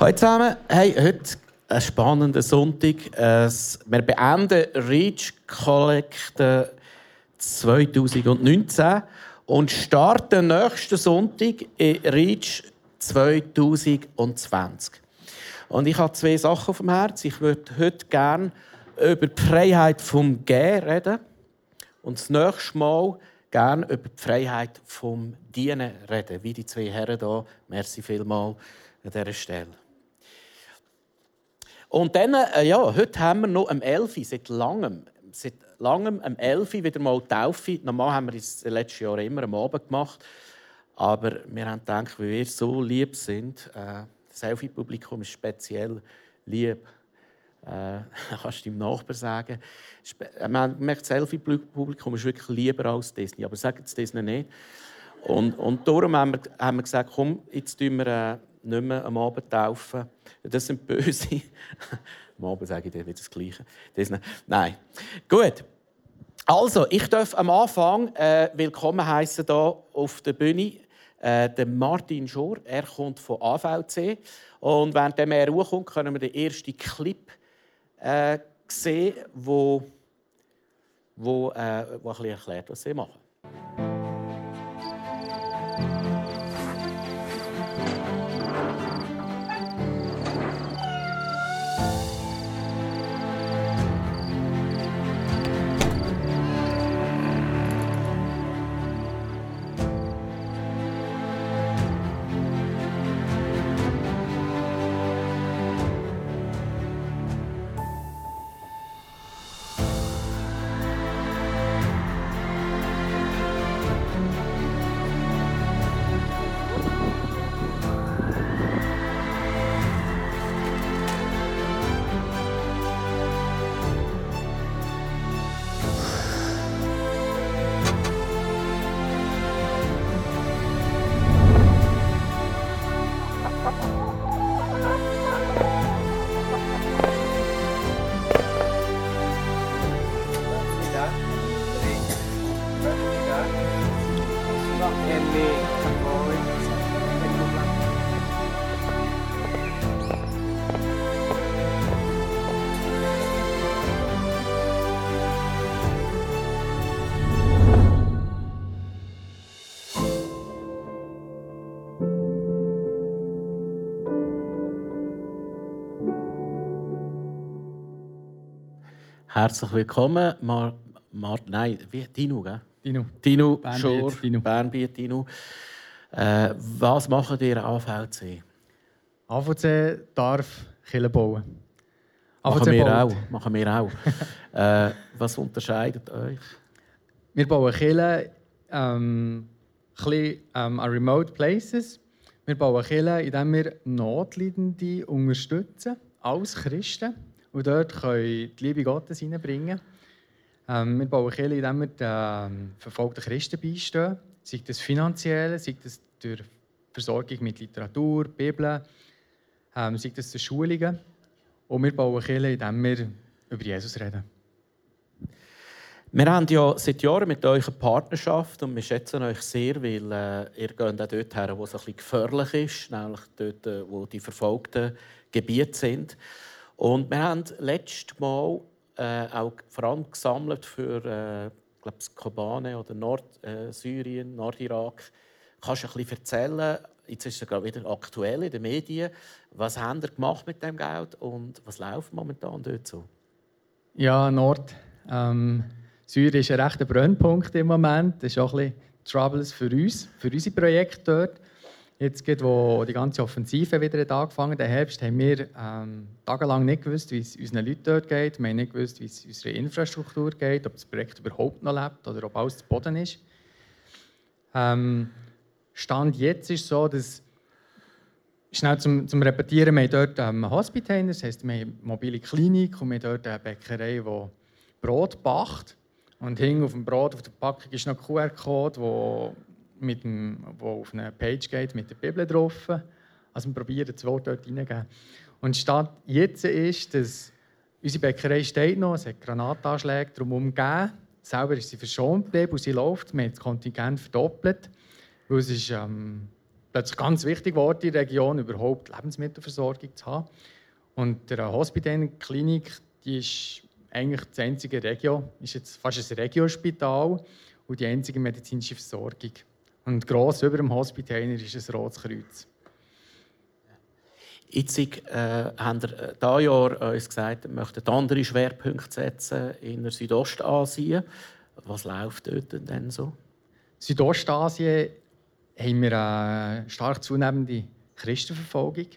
Hallo zusammen. Hey, heute ein spannender Sonntag. Wir beenden Reach Collect 2019 und starten nächsten Sonntag in Reach 2020. Und ich habe zwei Sachen auf dem Herzen. Ich würde heute gerne über die Freiheit vom Gehen reden und das nächste Mal gerne über die Freiheit vom Dienen reden, wie die zwei Herren hier. Merci vielmals an dieser Stelle. Und dann, äh, ja, heute haben wir noch am 11. seit langem, seit langem am 11. wieder mal Taufe. Normal haben wir es letzten Jahr immer am Abend gemacht. Aber wir haben gedacht, weil wir so lieb sind, äh, das Selfie-Publikum ist speziell lieb. Äh, kannst du deinem Nachbar sagen. Äh, man merkt, das Selfie-Publikum ist wirklich lieber als Disney. Aber es Disney nicht. Und, und darum haben wir, haben wir gesagt, komm, jetzt tun wir äh, nicht mehr am Abend taufen. Das sind Böse. am Abend sage ich dir wieder das Gleiche. Das Nein. Gut. Also, ich darf am Anfang äh, willkommen heißen hier auf der Bühne äh, den Martin Schor. Er kommt von AVC. Und während er Ruhe kommt, können wir den ersten Clip äh, sehen, wo, wo, äh, wo ein bisschen erklärt, was sie machen. Herzlich willkommen, Mar Mar nein, wie Dino, gell? Dino. Dino, Bernbiet, Schor, Dino. Bernbiet, Dino. Äh, was machen ihr AVC? AVC darf Kille bauen. AVC machen wir baut. auch. Machen wir auch. äh, was unterscheidet euch? Wir bauen Kille ähm, ähm, an remote places. Wir bauen Kille, indem wir Notleidende unterstützen, als Christen und dort können die Liebe Gottes hineinbringen. Ähm, wir bauen Kirche, indem wir den ähm, verfolgten Christen beistehen. Sei das finanziell, sei das durch Versorgung mit Literatur, Bibel, ähm, sei das durch Schulungen. Und wir bauen Kirche, indem wir über Jesus reden. Wir haben ja seit Jahren mit euch eine Partnerschaft und wir schätzen euch sehr, weil äh, ihr geht auch dort her, wo es ein bisschen gefährlich ist, nämlich dort, äh, wo die verfolgten Gebiete sind. Und wir haben letztes Mal äh, auch vor allem gesammelt für äh, glaube Kobane oder Nordsyrien, äh, Nordirak. Kannst du ein bisschen erzählen, jetzt ist es gerade wieder aktuell in den Medien, was haben ihr gemacht mit dem Geld und was läuft momentan dort so? Ja, Nord. Ähm, Syrien ist ein rechter Brennpunkt im Moment. Das ist auch ein bisschen Troubles für uns, für unsere Projekte dort. Jetzt, geht, wo die ganze Offensive wieder hat angefangen hat, Herbst, haben wir ähm, tagelang nicht gewusst, wie es unseren Leuten dort geht. Wir haben nicht gewusst, wie es unserer Infrastruktur geht, ob das Projekt überhaupt noch lebt oder ob alles zu Boden ist. Ähm, Stand jetzt ist so, dass Schnell zum, zum Repetieren, wir haben dort ähm, Hospital, das heisst, wir haben eine mobile Klinik und wir haben dort eine Bäckerei, die Brot backt. Und hing auf dem Brot, auf der Packung ist noch ein QR-Code, mit dem, wo auf eine Page geht mit der Bibel drauf. Also wir probieren das Wort dort hineingeben. Und statt jetzt ist, dass unsere Bäckerei steht noch, es hat Granatanschläge drumherum gegeben. Selber ist sie verschont geblieben und sie läuft. Wir haben das Kontingent verdoppelt, weil es ist, ähm, plötzlich ganz wichtig geworden, in der Region überhaupt Lebensmittelversorgung zu haben. Und der Hospital-Klinik, die ist eigentlich das einzige Regio, ist jetzt fast ein Regiospital und die einzige medizinische Versorgung. Und gross über dem Hospital ist ein Rotes Kreuz. Jetzt äh, haben wir äh, dieses Jahr uns gesagt, wir möchten andere Schwerpunkte setzen in Südostasien. Was läuft dort denn so? Südostasien haben wir eine stark zunehmende Christenverfolgung.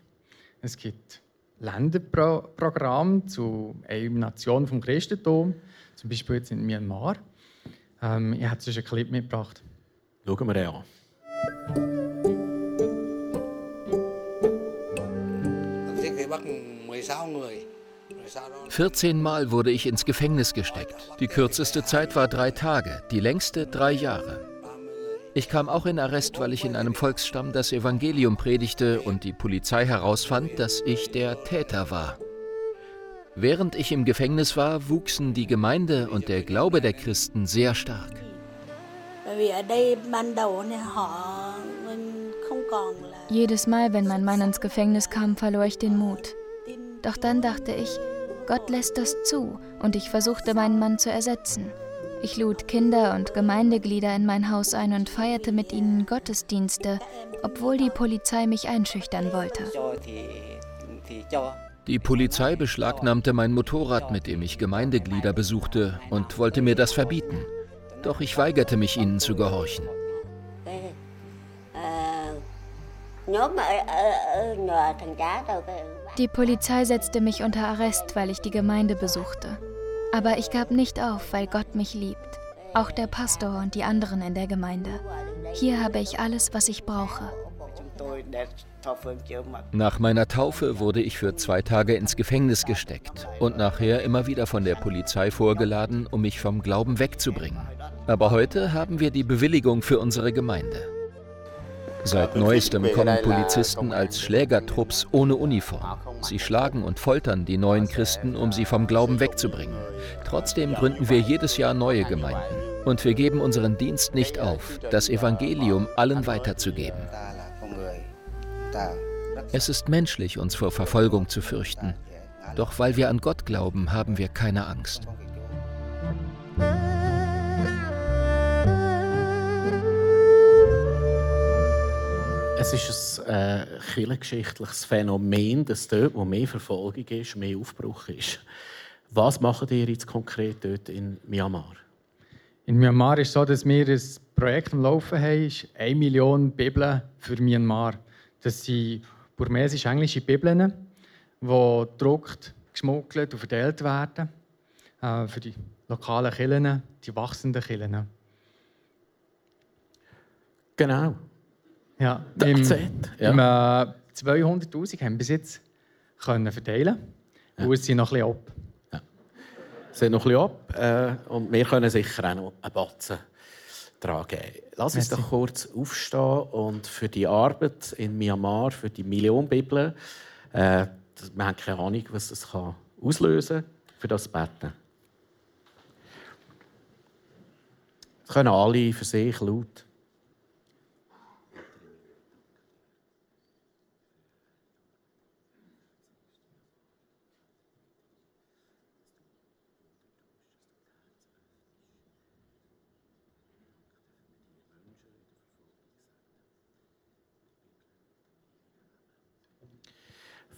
Es gibt Länderprogramme zu Elimination vom Christentum, zum Beispiel jetzt in Myanmar. Ähm, ich habe einen Clip mitgebracht. Schauen wir den an. 14 Mal wurde ich ins Gefängnis gesteckt. Die kürzeste Zeit war drei Tage, die längste drei Jahre. Ich kam auch in Arrest, weil ich in einem Volksstamm das Evangelium predigte und die Polizei herausfand, dass ich der Täter war. Während ich im Gefängnis war, wuchsen die Gemeinde und der Glaube der Christen sehr stark. Jedes Mal, wenn mein Mann ins Gefängnis kam, verlor ich den Mut. Doch dann dachte ich, Gott lässt das zu und ich versuchte meinen Mann zu ersetzen. Ich lud Kinder und Gemeindeglieder in mein Haus ein und feierte mit ihnen Gottesdienste, obwohl die Polizei mich einschüchtern wollte. Die Polizei beschlagnahmte mein Motorrad, mit dem ich Gemeindeglieder besuchte, und wollte mir das verbieten. Doch ich weigerte mich, ihnen zu gehorchen. Die Polizei setzte mich unter Arrest, weil ich die Gemeinde besuchte. Aber ich gab nicht auf, weil Gott mich liebt. Auch der Pastor und die anderen in der Gemeinde. Hier habe ich alles, was ich brauche. Nach meiner Taufe wurde ich für zwei Tage ins Gefängnis gesteckt und nachher immer wieder von der Polizei vorgeladen, um mich vom Glauben wegzubringen. Aber heute haben wir die Bewilligung für unsere Gemeinde. Seit neuestem kommen Polizisten als Schlägertrupps ohne Uniform. Sie schlagen und foltern die neuen Christen, um sie vom Glauben wegzubringen. Trotzdem gründen wir jedes Jahr neue Gemeinden. Und wir geben unseren Dienst nicht auf, das Evangelium allen weiterzugeben. Es ist menschlich, uns vor Verfolgung zu fürchten. Doch weil wir an Gott glauben, haben wir keine Angst. Es ist ein äh, kirchengeschichtliches Phänomen, dass dort, wo mehr Verfolgung ist, mehr Aufbruch ist. Was macht ihr jetzt konkret dort in Myanmar? In Myanmar ist es so, dass wir ein Projekt am Laufen haben, ist 1 Million Bibeln für Myanmar. Das sind burmesisch-englische Bibeln, die gedruckt, geschmuggelt und verteilt werden äh, für die lokalen Kirchen, die wachsenden Kirchen. Genau. Ja, im, ja. Im, äh, 200'000 haben wir bis jetzt können verteilen ja. und es sind noch ein bisschen ab. Ja. Es sind noch ein bisschen ab äh, und wir können sicher auch noch einen Batzen tragen. Lass uns doch kurz aufstehen und für die Arbeit in Myanmar, für die Million Bibeln, äh, wir haben keine Ahnung, was das kann auslösen kann, für das beten. Das können alle für sich laut.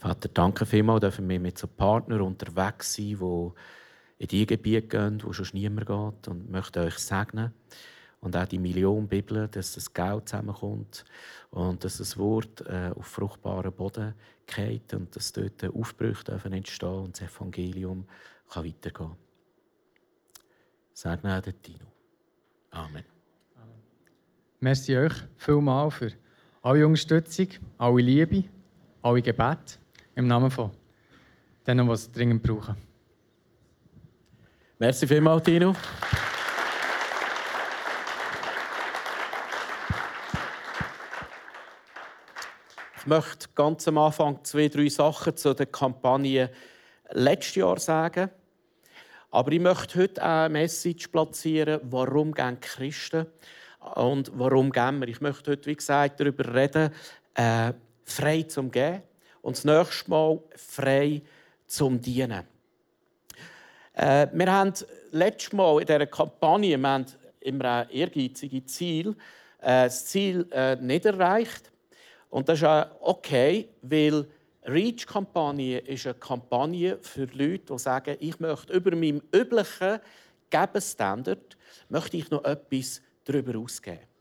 Vater, danke vielmals, dürfen wir mit so Partnern unterwegs sein, die in die Gebiete gehen, wo schon niemand geht und möchte euch segnen. Und auch die Million Bibeln, dass das Geld zusammenkommt und dass das Wort äh, auf fruchtbaren Boden geht und dass dort Aufbrüche dürfen entstehen und das Evangelium kann weitergehen kann. Segne auch den Tino. Amen. Merci euch vielmals für alle Unterstützung, alle Liebe, alle Gebete. Im Namen von denen, die es dringend brauchen. Merci vielmals, Tino. Ich möchte ganz am Anfang zwei, drei Sachen zu der Kampagne letztes Jahr sagen. Aber ich möchte heute auch eine Message platzieren, warum gehen Christen Und warum geben wir? Ich möchte heute, wie gesagt, darüber reden, äh, frei zum Gehen und das nächste Mal frei zum Dienen. Äh, wir haben letztes Mal in dieser Kampagne wir haben immer ein ehrgeiziges Ziel, äh, das Ziel äh, nicht erreicht. Und das ist auch okay, weil REACH-Kampagne ist eine Kampagne für Leute, die sagen, ich möchte über meinem üblichen Gebenstandard möchte ich noch etwas darüber ausgeben.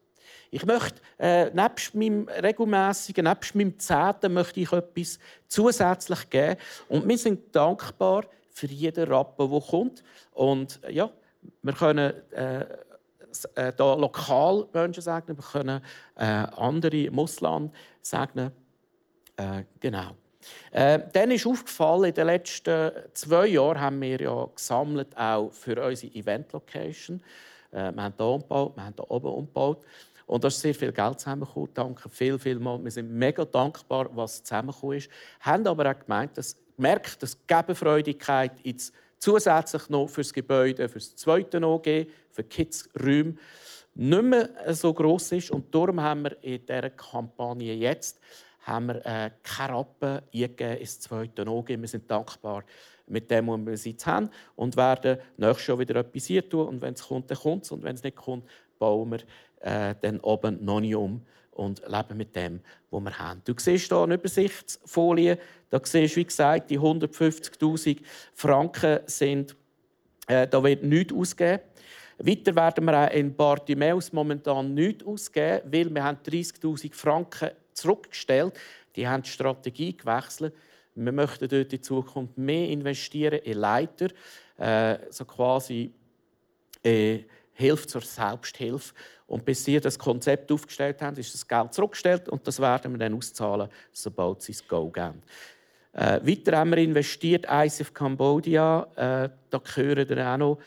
Ich möchte, äh, nebst meinem regelmäßigen, nebst meinem Zehnten, möchte ich etwas zusätzlich geben. Und wir sind dankbar für jeden Rappen, der kommt. Und äh, ja, wir können äh, äh, da lokal Menschen segnen, wir können äh, andere im Ausland segnen. Äh, genau. Äh, dann ist aufgefallen, in den letzten zwei Jahren haben wir ja gesammelt auch für unsere Event-Location. Äh, wir haben hier umgebaut, wir haben hier oben umgebaut. Und da ist sehr viel Geld zusammengekommen. Danke viel, viel mal. Wir sind mega dankbar, was zusammengekommen ist. Haben aber auch gemeint, dass, gemerkt, dass Gebenfreudigkeit jetzt zusätzlich noch für das Gebäude, für das zweite OG, für Kids-Räume nicht mehr so gross ist. Und darum haben wir in dieser Kampagne jetzt haben wir äh, keine Rappen eingegeben ins zweite OG. Wir sind dankbar mit dem, was wir jetzt haben und werden nächstes Jahr wieder etwas hier tun. Und wenn es kommt, dann kommt es. Und wenn es nicht kommt, bauen wir äh, dann oben noch nicht um und leben mit dem, was wir haben. Du siehst hier eine Übersichtsfolie. Da siehst du, wie gesagt, die 150'000 Franken sind, äh, da wird nichts ausgegeben. Weiter werden wir auch in Bartimeus momentan nichts ausgeben, weil wir haben 30'000 Franken zurückgestellt. Die haben die Strategie gewechselt. Wir möchten dort in Zukunft mehr investieren in Leiter, äh, so quasi äh, Hilfe zur Selbsthilfe. Und bis sie das Konzept aufgestellt haben, ist das Geld zurückgestellt und das werden wir dann auszahlen, sobald sie es Go geben. Äh, weiter haben wir investiert, ICF Cambodia, äh, da gehören dann auch noch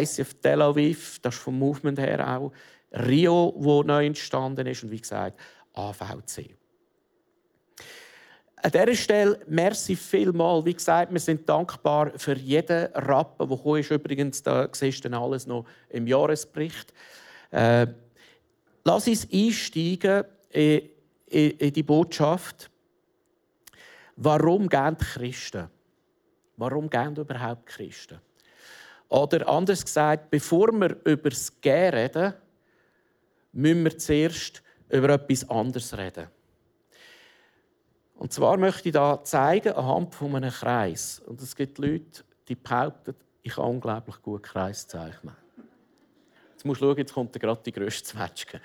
ICF Tel Aviv, das ist vom Movement her auch Rio, wo neu entstanden ist und wie gesagt AVC. An dieser Stelle, merci vielmal. Wie gesagt, wir sind dankbar für jeden Rappen, der gekommen ist. Übrigens, da siehst du alles noch im Jahresbericht. Äh, lass uns einsteigen in, in, in die Botschaft. Warum gehen die Christen? Warum gehen überhaupt Christen? Oder anders gesagt, bevor wir über das Gehen reden, müssen wir zuerst über etwas anderes reden. Und zwar möchte ich da zeigen anhand von einem Kreis. Und es gibt Leute, die behaupten, ich kann unglaublich gut Kreis zeichnen. Jetzt musst du schauen, jetzt kommt gerade die grösste Zwetschge.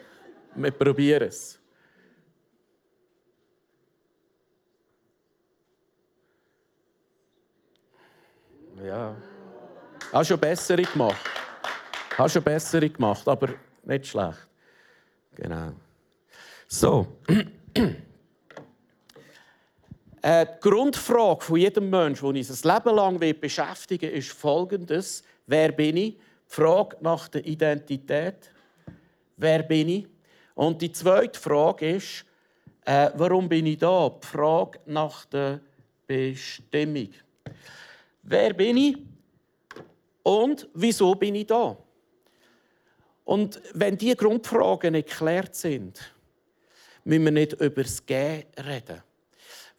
Wir probieren es. Ja. Hast schon bessere gemacht. Hast schon bessere gemacht, aber nicht schlecht. Genau. So. Äh, die Grundfrage von jedem Menschen, die uns ein Leben lang beschäftigen will, ist folgendes. Wer bin ich? Die Frage nach der Identität. Wer bin ich? Und die zweite Frage ist, äh, warum bin ich da? Die Frage nach der Bestimmung. Wer bin ich? Und wieso bin ich da? Und wenn diese Grundfragen nicht geklärt sind, müssen wir nicht über das Gehen reden.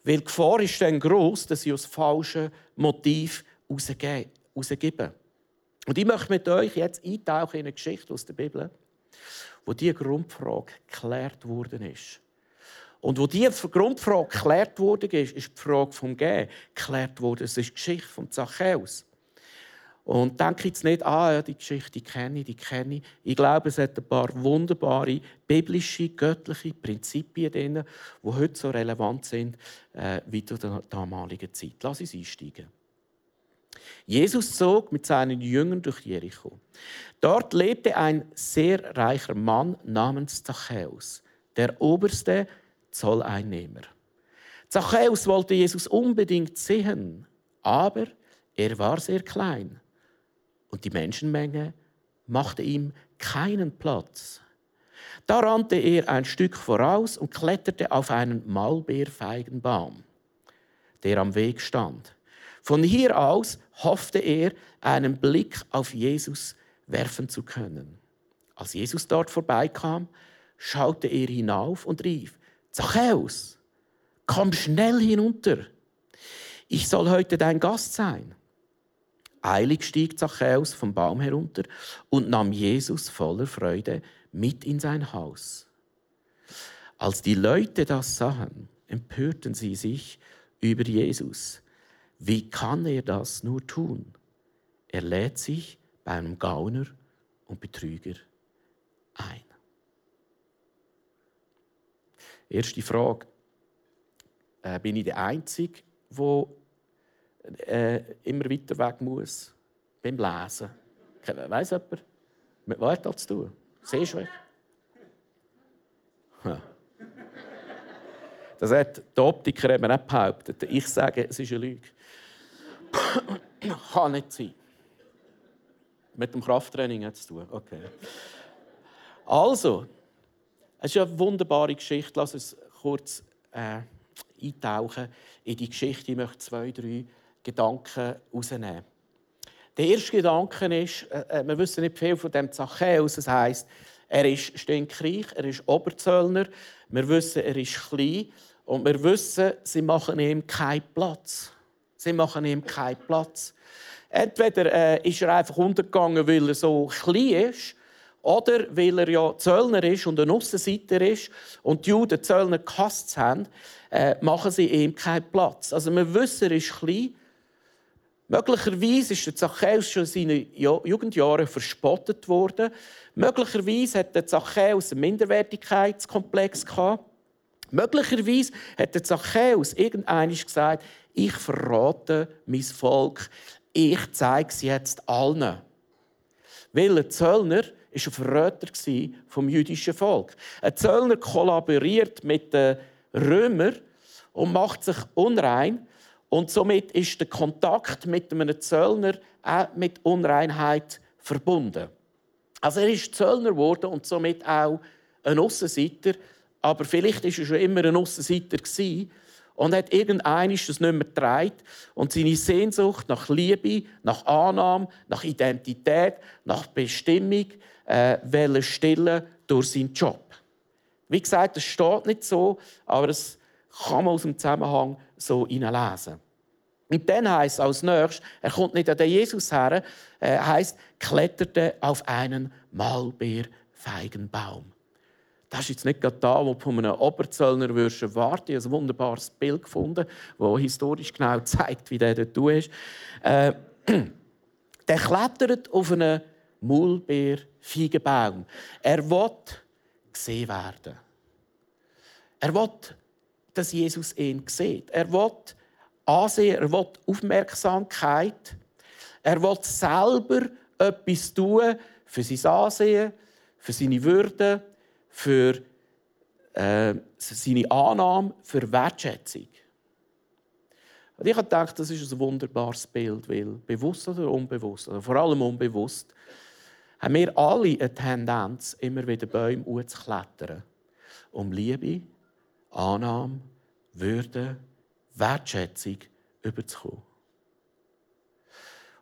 Weil die Gefahr ist dann gross, dass sie aus falschen Motiv rausgeben. Und ich möchte mit euch jetzt eintauchen in eine Geschichte aus der Bibel, wo diese Grundfrage geklärt worden ist. Und wo diese Grundfrage geklärt wurde, ist, ist die Frage vom Gehen geklärt worden. Es ist die Geschichte von Zachäus. Und denke jetzt nicht, ah, ja, die Geschichte die kenne ich, die kenne ich. Ich glaube, es hat ein paar wunderbare biblische, göttliche Prinzipien drin, die heute so relevant sind äh, wie zu der damaligen Zeit. Lass uns einsteigen. Jesus zog mit seinen Jüngern durch Jericho. Dort lebte ein sehr reicher Mann namens Zachäus, der oberste Zolleinnehmer. Zachäus wollte Jesus unbedingt sehen, aber er war sehr klein und die Menschenmenge machte ihm keinen Platz. Da rannte er ein Stück voraus und kletterte auf einen Maulbeerfeigenbaum, der am Weg stand. Von hier aus hoffte er, einen Blick auf Jesus werfen zu können. Als Jesus dort vorbeikam, schaute er hinauf und rief, Zachäus, komm schnell hinunter. Ich soll heute dein Gast sein. Eilig stieg Zachäus vom Baum herunter und nahm Jesus voller Freude mit in sein Haus. Als die Leute das sahen, empörten sie sich über Jesus. Wie kann er das nur tun? Er lädt sich bei einem Gauner und Betrüger ein. Erste Frage. Äh, bin ich der Einzige, der äh, immer weiter weg muss beim Lesen? Weiss jemand? Mit was hat das zu tun? Siehst du? Das hat der Optiker eben auch behauptet. Ich sage, es ist eine Lüge. Kann nicht sein. Mit dem Krafttraining hat es zu tun. Okay. Also, es ist eine wunderbare Geschichte. Lass uns kurz äh, eintauchen in die Geschichte. Ich möchte zwei, drei Gedanken herausnehmen. Der erste Gedanke ist, äh, äh, wir wissen nicht viel von dem Zachäus. Das heisst, er ist stinkreich, er ist Oberzöllner. Wir wissen, er ist klein. Und wir wissen, sie machen ihm keinen Platz. Sie machen ihm keinen Platz. Entweder äh, ist er einfach untergegangen, weil er so klein ist, oder weil er ja Zöllner ist und ein Aussenseiter ist und die Juden Zöllner gehasst haben, äh, machen sie ihm keinen Platz. Also wir wissen, er ist klein. Möglicherweise ist der Zachäus schon in seinen Jugendjahren verspottet worden. Möglicherweise hat der Zachäus einen Minderwertigkeitskomplex gehabt. Möglicherweise hat der Zachäus irgendwann gesagt, ich verrate mein Volk, ich zeige sie jetzt allen. Weil ein Zöllner war ein Verräter vom jüdischen Volk. Ein Zöllner kollaboriert mit den Römern und macht sich unrein. Und somit ist der Kontakt mit einem Zöllner auch mit Unreinheit verbunden. Also er ist Zöllner geworden und somit auch ein Aussenseiter. Aber vielleicht war er schon immer ein Aussenseiter und hat irgendein das nicht mehr getragen und seine Sehnsucht nach Liebe, nach Annahme, nach Identität, nach Bestimmung äh, stillen durch seinen Job. Wie gesagt, das steht nicht so, aber es kann man aus dem Zusammenhang so hineinlesen. Und dann heißt als nächstes, er kommt nicht an den Jesus her, äh, heißt kletterte auf einen Maulbeerfeigenbaum. Das ist jetzt nicht gerade da, wo von einem Oberzöllner würdest warten. Ich habe ein wunderbares Bild gefunden, das historisch genau zeigt, wie der dort ist. Äh, der klettert auf einen Maulbeerfeigenbaum. Er will gesehen werden. Er will, dass Jesus ihn sieht. Er will Ansehen, er will Aufmerksamkeit. Er will selber etwas tun für sein Ansehen, für seine Würde, für äh, seine Annahme, für Wertschätzung. Und ich habe gedacht, das ist ein wunderbares Bild, weil bewusst oder unbewusst, oder vor allem unbewusst, haben wir alle eine Tendenz, immer wieder Bäume zu klettern, um Liebe, Annahme, Würde, Wertschätzung überzukommen.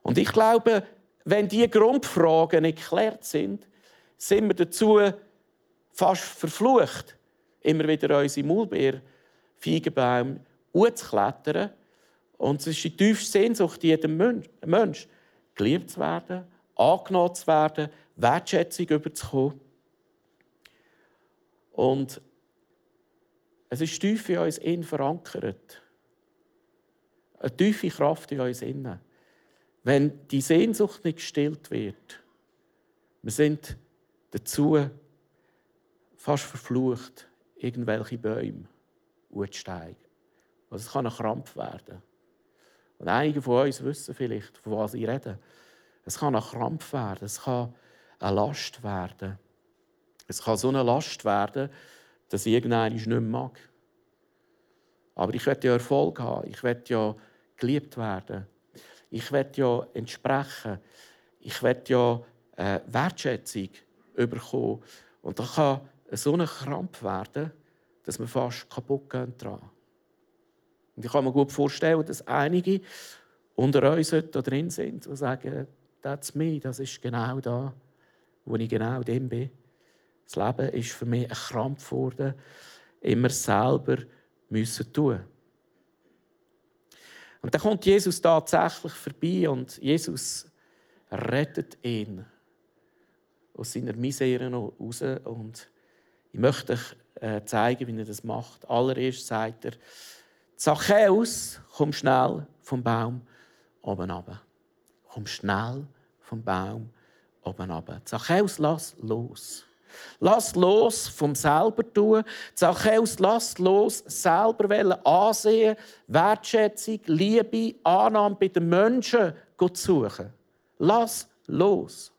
Und ich glaube, wenn diese Grundfragen nicht geklärt sind, sind wir dazu fast verflucht, immer wieder unsere Maulbeer, Feigenbaum zu klettern. Und es ist die tiefste Sehnsucht jedem Mensch, geliebt zu werden, angenommen zu werden, Wertschätzung überzukommen. Und es ist tief in uns innen verankert. Eine tiefe Kraft in uns innen. Wenn die Sehnsucht nicht gestillt wird, wir sind dazu fast verflucht, irgendwelche Bäume hochzusteigen. Also es kann ein Krampf werden. Und einige von uns wissen vielleicht, von was ich rede. Es kann ein Krampf werden, es kann eine Last werden. Es kann so eine Last werden, dass ich irgendeinen nicht mehr mag. Aber ich werde ja Erfolg haben. Ich werde ja geliebt werden. Ich werde ja entsprechen. Ich werde ja äh, Wertschätzung bekommen. Und da kann so ein Krampf werden, dass wir fast kaputt gehen dran. Und ich kann mir gut vorstellen, dass einige unter uns da drin sind und sagen, that's me, das ist genau da, wo ich genau dem bin. Das Leben ist für mich ein Krampf geworden, immer selber müssen tun. Und dann kommt Jesus tatsächlich vorbei und Jesus rettet ihn aus seiner Misere raus. Und ich möchte euch äh, zeigen, wie er das macht. Allererst sagt er, Zachäus, komm schnell vom Baum oben runter. Komm schnell vom Baum oben runter. Zachäus, lass los. Lass los vom selber tun. Zachäus, lass los, selber wollen ansehen, Wertschätzung, Liebe, Annahme bei den Menschen Gott suchen. Lass los.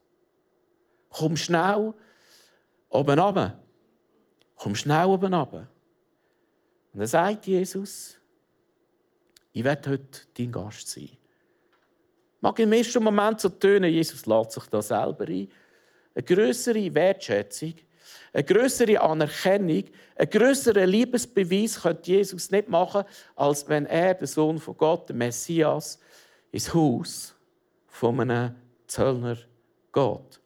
Komm schnell oben runter. Komm schnell oben runter. Und dann sagt Jesus, ich werde heute dein Gast sein. Mag im ersten Moment so tönen, Jesus lädt sich da selber ein. Eine größere Wertschätzung, eine größere Anerkennung, einen größeren Liebesbeweis könnte Jesus nicht machen, als wenn er, der Sohn von Gott, der Messias, ins Haus von einem Zöllner geht.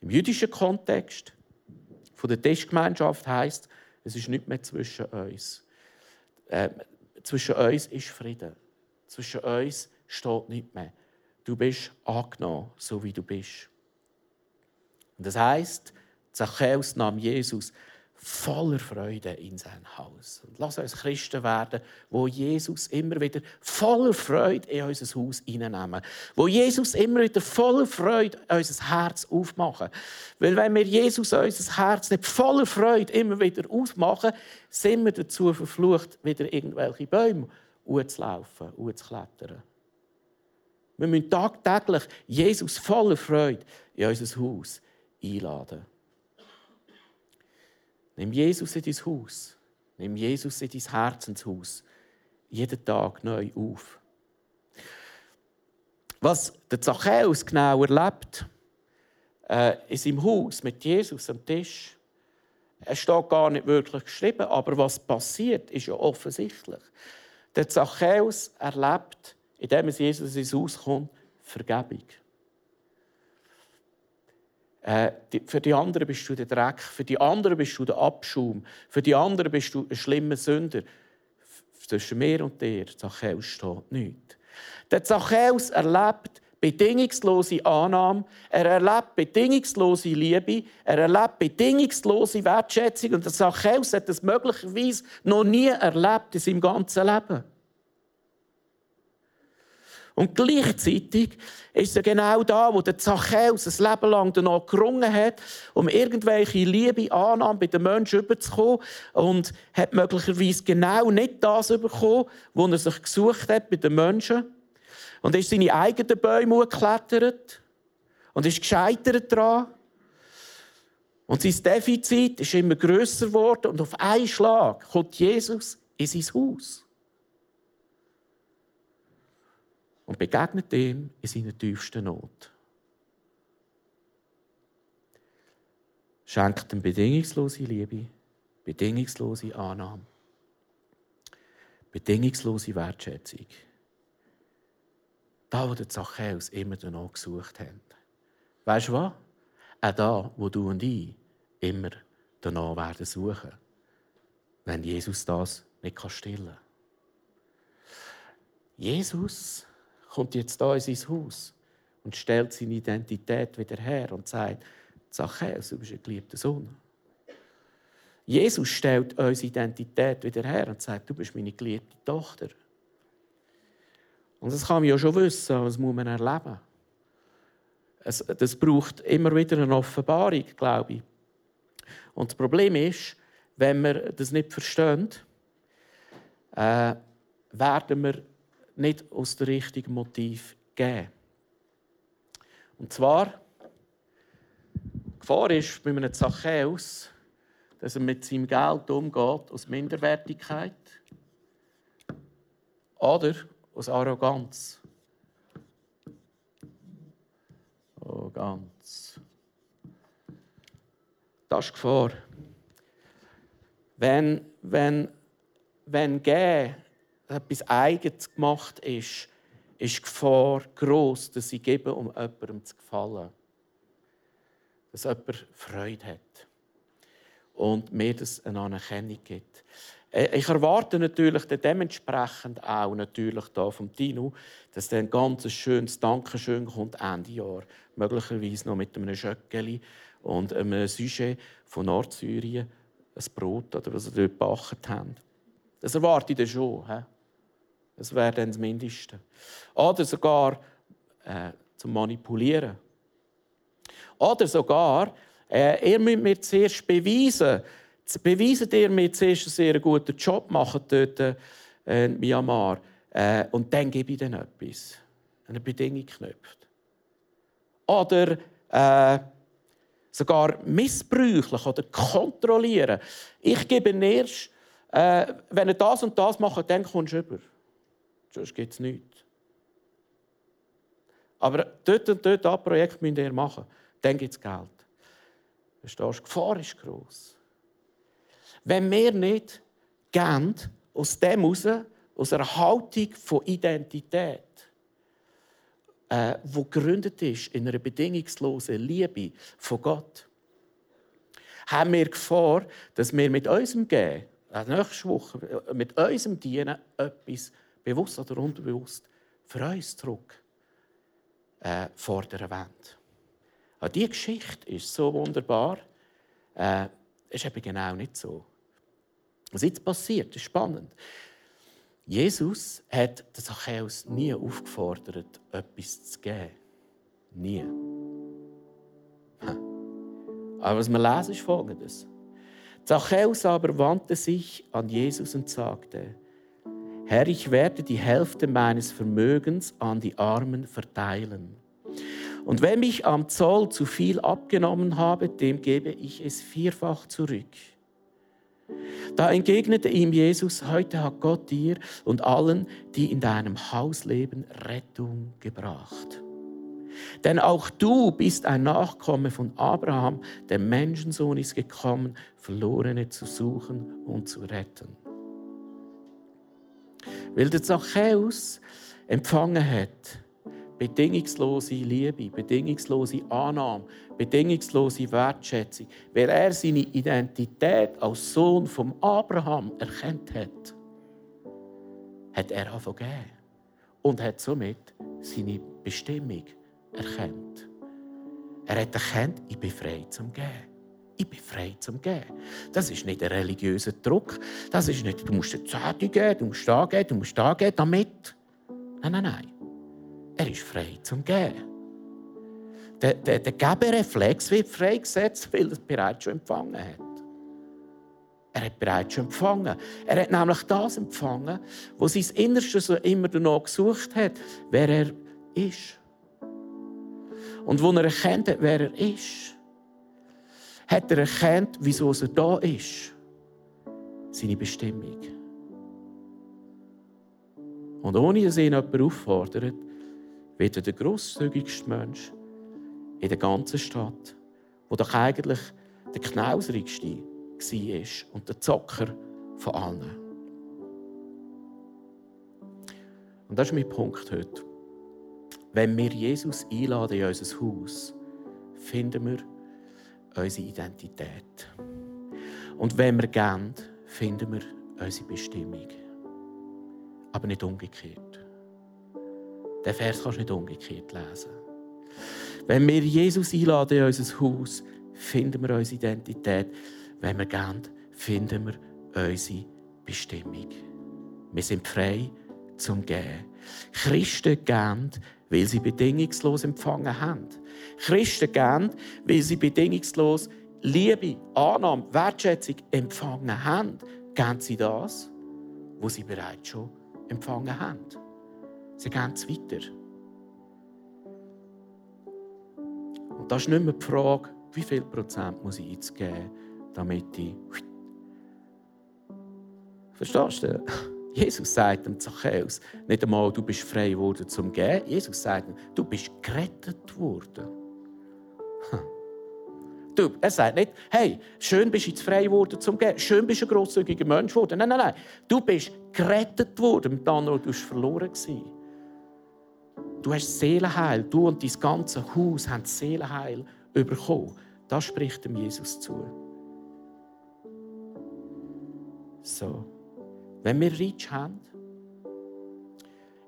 Im jüdischen Kontext von der Tischgemeinschaft heißt, es ist nicht mehr zwischen uns. Äh, zwischen uns ist Frieden. Zwischen uns steht nicht mehr. Du bist angenommen, so wie du bist. Und das heißt, Zachäus nahm Jesus voller Freude in sein Haus. Und lass uns Christen werden, wo Jesus immer wieder voller Freude in unser Haus hineinnehmen. Wo Jesus immer wieder voller Freude unser Herz aufmachen. Weil wenn wir Jesus unser Herz nicht voller Freude immer wieder aufmachen, sind wir dazu verflucht, wieder irgendwelche Bäume hochzulaufen, hochzuklettern. Wir müssen tagtäglich Jesus voller Freude in unser Haus einladen. Nimm Jesus in dein Haus. Nimm Jesus in dein Herzenshaus. Jeden Tag neu auf. Was der Zachäus genau erlebt, äh, in seinem Haus mit Jesus am Tisch, es steht gar nicht wirklich geschrieben, aber was passiert, ist ja offensichtlich. Der Zachäus erlebt, indem es Jesus ins Haus kommt, Vergebung. Äh, für die anderen bist du der Dreck, für die anderen bist du der Abschaum, für die anderen bist du ein schlimmer Sünder. Zwischen mir und dir, Zachäus, steht nichts. Der Zachäus erlebt bedingungslose Annahme, er erlebt bedingungslose Liebe, er erlebt bedingungslose Wertschätzung und der Zachäus hat das möglicherweise noch nie erlebt in seinem ganzen Leben. Und gleichzeitig ist er genau da, wo der Zachäus ein Leben lang danach gerungen hat, um irgendwelche Liebe, Annahme bei den Menschen überzukommen und hat möglicherweise genau nicht das bekommen, was er sich gesucht hat bei den Menschen. Und ist seine eigenen Bäume geklettert und ist gescheitert daran. Und sein Defizit ist immer größer geworden und auf einen Schlag kommt Jesus in sein Haus. Und begegnet ihm in seiner tiefsten Not. Schenkt ihm bedingungslose Liebe, bedingungslose Annahme, bedingungslose Wertschätzung. Da, wo der Zachäus immer danach gesucht hat. Weißt du was? Auch da, wo du und ich immer danach werden suchen, wenn Jesus das nicht stillen kann. Jesus kommt jetzt da in sein Haus und stellt seine Identität wieder her und sagt, Zachäus, du bist ein geliebter Sohn. Jesus stellt unsere Identität wieder her und sagt, du bist meine geliebte Tochter. Und das kann man ja schon wissen, das muss man erleben. Es, das braucht immer wieder eine Offenbarung, glaube ich. Und das Problem ist, wenn wir das nicht verstehen, äh, werden wir nicht aus dem richtigen Motiv geben. Und zwar, die Gefahr ist bei einem Zachäus, dass er mit seinem Geld umgeht aus Minderwertigkeit oder aus Arroganz. Arroganz. Das ist die Gefahr. Wenn, wenn, wenn Gehen etwas Eigenes gemacht ist, ist die Gefahr groß, dass sie geben, um jemandem zu gefallen. dass jemand Freude hat und mir das eine Anerkennung gibt. Äh, ich erwarte natürlich dementsprechend auch natürlich da vom Tino, dass dann ein ganz schönes Dankeschön kommt Ende Jahr, möglicherweise noch mit einem Schöckeli und einem Sujet von Nordsyrien, ein Brot oder was sie dort gebacken haben. Das erwarte ich dann schon. He? Das wäre dann das Mindeste. Oder sogar äh, zum Manipulieren. Oder sogar, äh, ihr müsst mir zuerst beweisen, beweisen ihr mir zuerst einen sehr guten Job machen dort äh, in Myanmar. Äh, und dann gebe ich dann etwas. Eine Bedingung knüpft. Oder äh, sogar missbräuchlich oder kontrollieren. Ich gebe erst, äh, wenn er das und das macht, dann kommst du über. Sonst gibt es nichts. Aber dort und dort ein Projekt müsst ihr machen. Dann gibt es Geld. Die Gefahr ist gross. Wenn wir nicht gehen, aus dem heraus, aus einer Haltung von Identität, äh, gegründet ist in einer bedingungslosen Liebe von Gott, haben wir Gefahr, dass wir mit unserem Gehen, äh, nächste Woche, äh, mit unserem Dienen etwas bewusst oder unterbewusst für äh, fordern wollen. Aber diese Geschichte ist so wunderbar. Äh, ist eben genau nicht so. Was jetzt passiert, ist spannend. Jesus hat den Zachäus nie aufgefordert, etwas zu geben. Nie. Aber was wir lesen, ist Folgendes. Zachäus aber wandte sich an Jesus und sagte, Herr, ich werde die Hälfte meines Vermögens an die Armen verteilen. Und wenn ich am Zoll zu viel abgenommen habe, dem gebe ich es vierfach zurück. Da entgegnete ihm Jesus, heute hat Gott dir und allen, die in deinem Haus leben, Rettung gebracht. Denn auch du bist ein Nachkomme von Abraham, der Menschensohn ist gekommen, Verlorene zu suchen und zu retten. Weil der Zachäus empfangen hat, bedingungslose Liebe, bedingungslose Annahme, bedingungslose Wertschätzung, weil er seine Identität als Sohn von Abraham erkannt hat, hat er angefangen und hat somit seine Bestimmung erkannt. Er hat erkannt, ich bin frei zum Gehen. Ich bin frei zum Gehen. Das ist nicht ein religiöser Druck. Das ist nicht, du musst eine Zehnte geben, du musst da gehen, du musst da gehen, damit. Nein, nein, nein. Er ist frei zum Gehen. Der, der, der Gebereflex wird freigesetzt, weil er es bereits schon empfangen hat. Er hat bereits schon empfangen. Er hat nämlich das empfangen, was sein Innerstes so immer danach gesucht hat, wer er ist. Und wo er erkennt hat, wer er ist, hat er erkannt, wieso er da ist. Seine Bestimmung. Und ohne dass ihn jemand auffordert, wird er der grosszügigste Mensch in der ganzen Stadt, wo doch eigentlich der knauserigste war und der Zocker von allen. Und das ist mein Punkt heute. Wenn wir Jesus einladen in unser Haus, finden wir unsere Identität. Und wenn wir gehen, finden wir unsere Bestimmung. Aber nicht umgekehrt. Den Vers kannst du nicht umgekehrt lesen. Wenn wir Jesus einladen in unser Haus, finden wir unsere Identität. Wenn wir gehen, finden wir unsere Bestimmung. Wir sind frei zum Gehen. Christen gehen, weil sie bedingungslos empfangen haben. Christen gehen, weil sie bedingungslos Liebe, Annahme, Wertschätzung empfangen haben. Gehen sie das, was sie bereits schon empfangen haben. Sie gehen es weiter. Und das ist nicht mehr die Frage, wie viel Prozent muss ich jetzt geben, damit ich. Verstehst du? Jesus sagt dem Zachäus nicht einmal, du bist frei geworden zum Gehen. Jesus sagt ihm, du bist gerettet worden. Du, er sagt nicht, hey, schön bist du jetzt frei geworden zum Gehen, schön bist du ein grosszügiger Mensch geworden. Nein, nein, nein. Du bist gerettet worden mit anderen, du warst verloren. Gewesen. Du hast Seelenheil. Du und dein ganze Haus haben Seelenheil bekommen. Das spricht dem Jesus zu. So. Wenn wir Reach haben,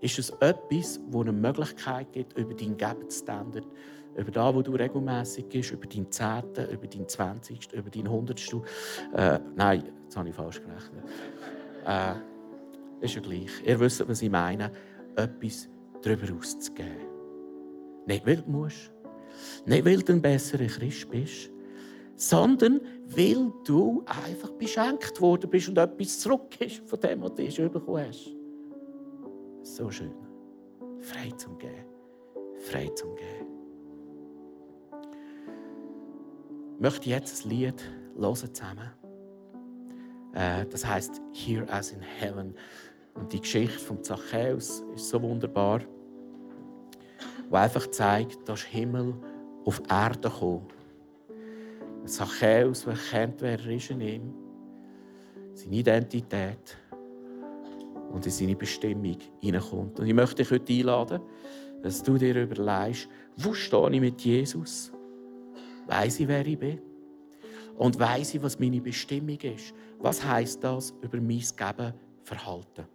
ist es etwas, wo eine Möglichkeit gibt, über deinen Gebetsstandard, über das, wo du regelmäßig bist, über deinen Zehnten, über deinen Zwanzigsten, über deinen Hundertsten. Äh, nein, jetzt habe ich falsch gerechnet. Äh, ist ja gleich. Ihr wisst, was ich meine. Etwas darüber auszugeben. Nicht, weil du musst. Nicht, weil du ein besserer Christ bist. Sondern weil du einfach beschenkt worden bist und etwas zurück ist von dem, was du bekommen hast. So schön. Frei zum Gehen. Frei zum Gehen. Ich möchte jetzt ein Lied hören zusammen. Äh, das heißt Here as in Heaven. Und die Geschichte von Zachäus ist so wunderbar, wo einfach zeigt, dass Himmel auf Erde gekommen. Zachäus, der kennt, wer er ist in ihm, seine Identität und in seine Bestimmung hineinkommt. Und ich möchte dich heute einladen, dass du dir überlegst, wo stehe ich mit Jesus? Weiß ich, wer ich bin? Und weiß ich, was meine Bestimmung ist? Was heißt das über mein Geben, Verhalten?